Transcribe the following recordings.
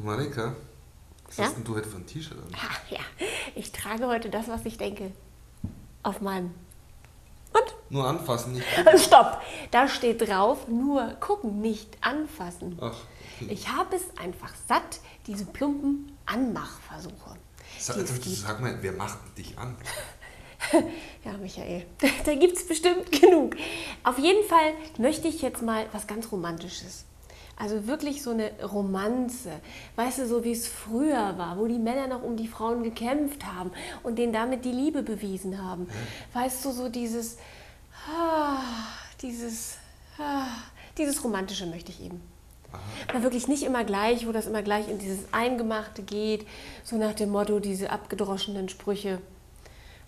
Du Marika, was Ja? hast denn du heute für ein T-Shirt an? Ach ja, ich trage heute das, was ich denke. Auf meinem. Und? Nur anfassen, nicht. Stopp! Da steht drauf, nur gucken, nicht anfassen. Ach, okay. Ich habe es einfach satt, diese plumpen Anmachversuche. Sag, sag mal, wer macht dich an? Ja, Michael, da gibt es bestimmt genug. Auf jeden Fall möchte ich jetzt mal was ganz Romantisches. Also wirklich so eine Romanze. Weißt du, so wie es früher war, wo die Männer noch um die Frauen gekämpft haben und denen damit die Liebe bewiesen haben. Weißt du, so dieses, ah, dieses, ah, dieses Romantische möchte ich eben. Aber wirklich nicht immer gleich, wo das immer gleich in dieses Eingemachte geht, so nach dem Motto, diese abgedroschenen Sprüche.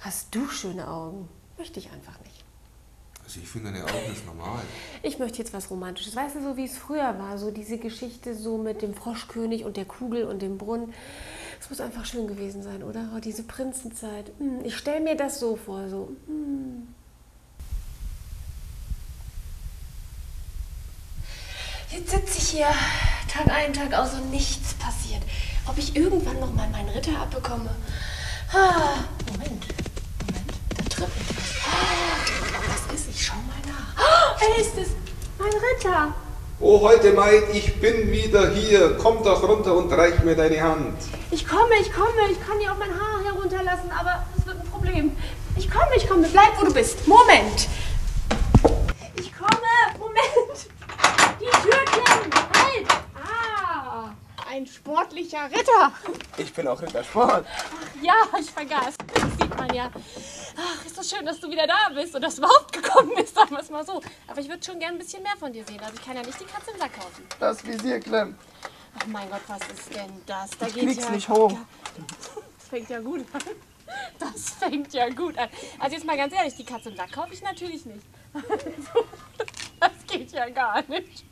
Hast du schöne Augen? Möchte ich einfach nicht. Also ich finde, deine Augen ist normal. Ich möchte jetzt was Romantisches. Weißt du, so wie es früher war, so diese Geschichte so mit dem Froschkönig und der Kugel und dem Brunnen. Es muss einfach schön gewesen sein, oder? Oh, diese Prinzenzeit. Hm, Ich stelle mir das so vor, so. hm. Jetzt sitze ich hier, Tag ein, Tag aus und nichts passiert. Ob ich irgendwann noch mal meinen Ritter abbekomme? Ah, Moment, Moment, da trippelt was. Ah, was ist? Ich schau mal wer ist es? Mein Ritter. Oh, heute Maid, ich bin wieder hier. Komm doch runter und reich mir deine Hand. Ich komme, ich komme. Ich kann dir auch mein Haar herunterlassen, aber es wird ein Problem. Ich komme, ich komme. Bleib, wo du bist. Moment. Ich komme. Moment. Die Tür klemmt. Halt. Ah, ein sportlicher Ritter. Ich bin auch Rittersport. Ja, ich vergaß. Das sieht man ja. Ach, ist das schön, dass du wieder da bist und dass du überhaupt gekommen bist, sagen wir es mal so. Aber ich würde schon gern ein bisschen mehr von dir sehen. Also ich kann ja nicht die Katze im Sack kaufen. Das Visier klemmt. Ach mein Gott, was ist denn das? Da Ich geht ja, nicht hoch. Das fängt ja gut an. Das fängt ja gut an. Also jetzt mal ganz ehrlich, die Katze im Sack kaufe ich natürlich nicht. Das geht ja gar nicht.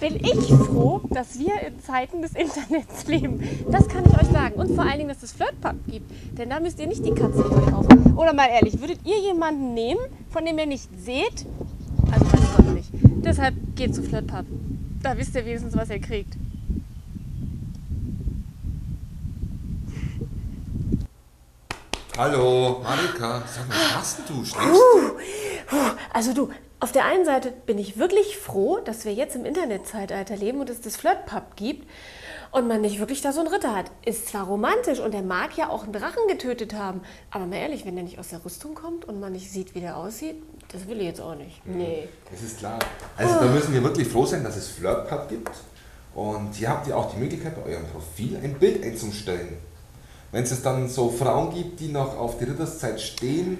Bin ich froh, dass wir in Zeiten des Internets leben. Das kann ich euch sagen. Und vor allen Dingen, dass es Flirtpub gibt. Denn da müsst ihr nicht die Katze kaufen. Oder mal ehrlich, würdet ihr jemanden nehmen, von dem ihr nicht seht? Also weiß Gott nicht. Deshalb geht zu Flirtpub. Da wisst ihr wenigstens, was ihr kriegt. Hallo, Marika, sag mal, was machst du? Schläfst du? Also du, auf der einen Seite bin ich wirklich froh, dass wir jetzt im Internetzeitalter leben und es das Flirtpub gibt und man nicht wirklich da so einen Ritter hat. Ist zwar romantisch und er mag ja auch einen Drachen getötet haben, aber mal ehrlich, wenn der nicht aus der Rüstung kommt und man nicht sieht, wie der aussieht, das will ich jetzt auch nicht. Nee. Das ist klar. Also da müssen wir wirklich froh sein, dass es Flirtpub gibt. Und hier habt ihr auch die Möglichkeit, bei eurem Profil ein Bild einzustellen. Wenn es dann so Frauen gibt, die noch auf die Ritterszeit stehen,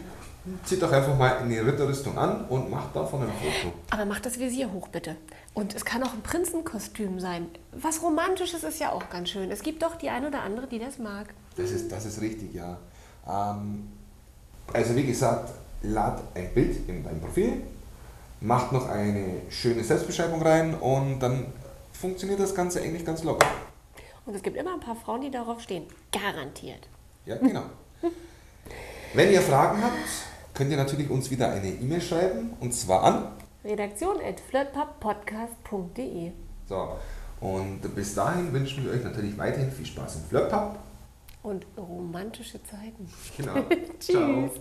zieht doch einfach mal eine Ritterrüstung an und macht davon ein Foto. Aber mach das Visier hoch, bitte. Und es kann auch ein Prinzenkostüm sein. Was Romantisches ist ja auch ganz schön. Es gibt doch die ein oder andere, die das mag. Das ist, das ist richtig, ja. Ähm, also wie gesagt, lad ein Bild in dein Profil, macht noch eine schöne Selbstbeschreibung rein und dann funktioniert das Ganze eigentlich ganz locker. Und es gibt immer ein paar Frauen, die darauf stehen. Garantiert. Ja, genau. Wenn ihr Fragen habt, könnt ihr natürlich uns wieder eine E-Mail schreiben und zwar an. Redaktion at flirtpubpodcast.de So, und bis dahin wünschen wir euch natürlich weiterhin viel Spaß im Flirtpub. Und romantische Zeiten. Genau. Tschüss.